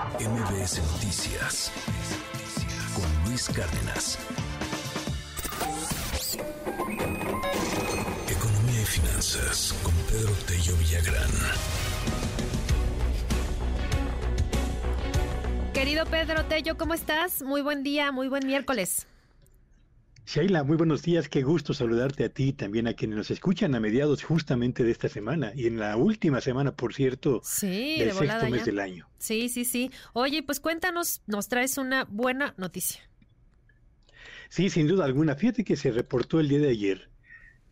MBS Noticias con Luis Cárdenas. Economía y finanzas con Pedro Tello Villagrán. Querido Pedro Tello, ¿cómo estás? Muy buen día, muy buen miércoles. Sheila, muy buenos días, qué gusto saludarte a ti y también a quienes nos escuchan a mediados justamente de esta semana y en la última semana, por cierto, sí, del de sexto mes ya. del año. Sí, sí, sí. Oye, pues cuéntanos, nos traes una buena noticia. Sí, sin duda alguna. Fíjate que se reportó el día de ayer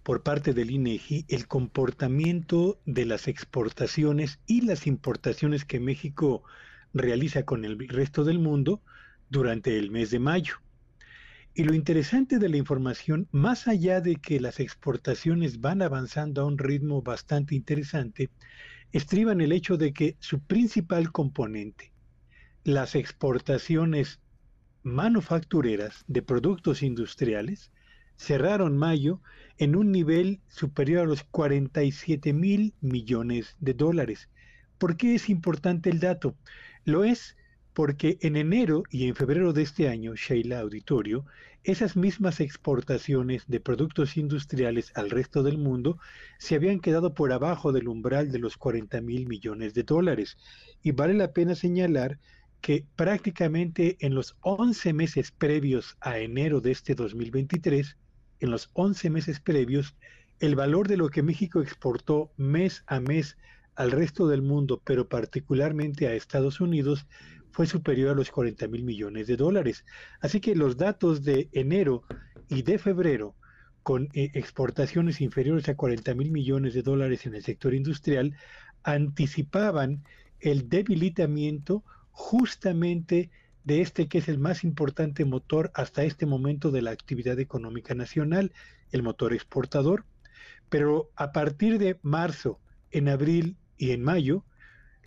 por parte del INEGI el comportamiento de las exportaciones y las importaciones que México realiza con el resto del mundo durante el mes de mayo. Y lo interesante de la información, más allá de que las exportaciones van avanzando a un ritmo bastante interesante, estriba en el hecho de que su principal componente, las exportaciones manufactureras de productos industriales, cerraron mayo en un nivel superior a los 47 mil millones de dólares. ¿Por qué es importante el dato? Lo es porque en enero y en febrero de este año, Sheila Auditorio, esas mismas exportaciones de productos industriales al resto del mundo se habían quedado por abajo del umbral de los 40 mil millones de dólares. Y vale la pena señalar que prácticamente en los 11 meses previos a enero de este 2023, en los 11 meses previos, el valor de lo que México exportó mes a mes al resto del mundo, pero particularmente a Estados Unidos, fue superior a los 40 mil millones de dólares. Así que los datos de enero y de febrero, con eh, exportaciones inferiores a 40 mil millones de dólares en el sector industrial, anticipaban el debilitamiento justamente de este que es el más importante motor hasta este momento de la actividad económica nacional, el motor exportador. Pero a partir de marzo, en abril y en mayo,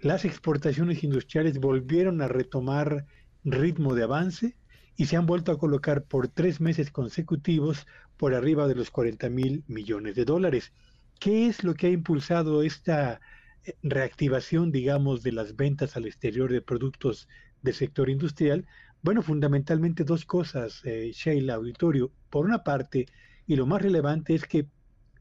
las exportaciones industriales volvieron a retomar ritmo de avance y se han vuelto a colocar por tres meses consecutivos por arriba de los 40 mil millones de dólares. ¿Qué es lo que ha impulsado esta eh, reactivación, digamos, de las ventas al exterior de productos del sector industrial? Bueno, fundamentalmente dos cosas, eh, Sheila Auditorio. Por una parte, y lo más relevante es que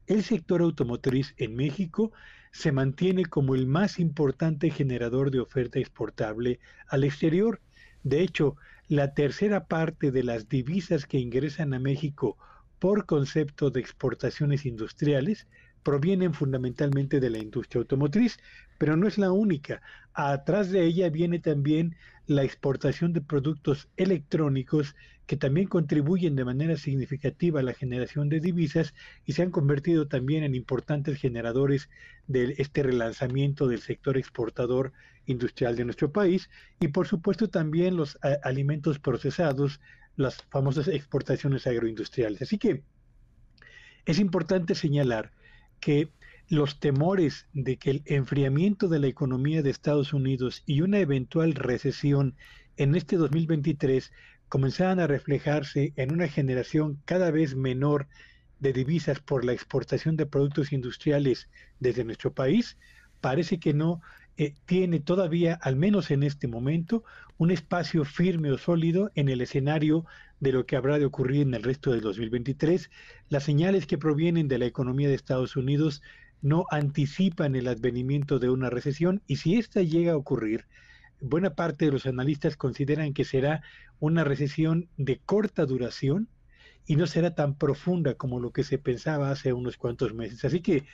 el sector automotriz en México se mantiene como el más importante generador de oferta exportable al exterior. De hecho, la tercera parte de las divisas que ingresan a México por concepto de exportaciones industriales provienen fundamentalmente de la industria automotriz, pero no es la única. Atrás de ella viene también la exportación de productos electrónicos que también contribuyen de manera significativa a la generación de divisas y se han convertido también en importantes generadores de este relanzamiento del sector exportador industrial de nuestro país y por supuesto también los a, alimentos procesados, las famosas exportaciones agroindustriales. Así que es importante señalar que los temores de que el enfriamiento de la economía de Estados Unidos y una eventual recesión en este 2023 comenzaban a reflejarse en una generación cada vez menor de divisas por la exportación de productos industriales desde nuestro país, parece que no eh, tiene todavía, al menos en este momento, un espacio firme o sólido en el escenario de lo que habrá de ocurrir en el resto del 2023. Las señales que provienen de la economía de Estados Unidos no anticipan el advenimiento de una recesión y si esta llega a ocurrir, buena parte de los analistas consideran que será una recesión de corta duración y no será tan profunda como lo que se pensaba hace unos cuantos meses. Así que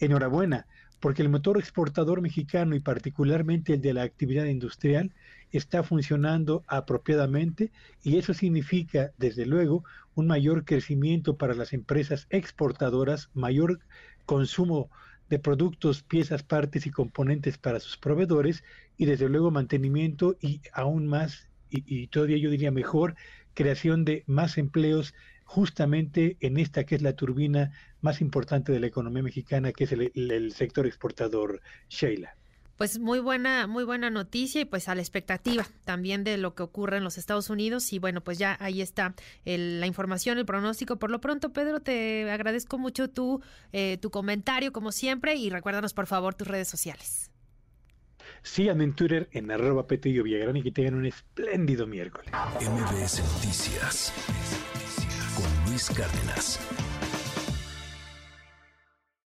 enhorabuena, porque el motor exportador mexicano y particularmente el de la actividad industrial está funcionando apropiadamente y eso significa, desde luego, un mayor crecimiento para las empresas exportadoras, mayor consumo de productos, piezas, partes y componentes para sus proveedores y desde luego mantenimiento y aún más, y, todavía yo diría mejor, creación de más empleos justamente en esta que es la turbina más importante de la economía mexicana, que es el, el sector exportador, Sheila. Pues muy buena, muy buena noticia y pues a la expectativa también de lo que ocurre en los Estados Unidos y bueno, pues ya ahí está el, la información, el pronóstico. Por lo pronto, Pedro, te agradezco mucho tu, eh, tu comentario como siempre y recuérdanos por favor tus redes sociales. Síganme en Twitter en arroba Petillo Villagrán y que tengan un espléndido miércoles. MBS Noticias con Luis Cárdenas.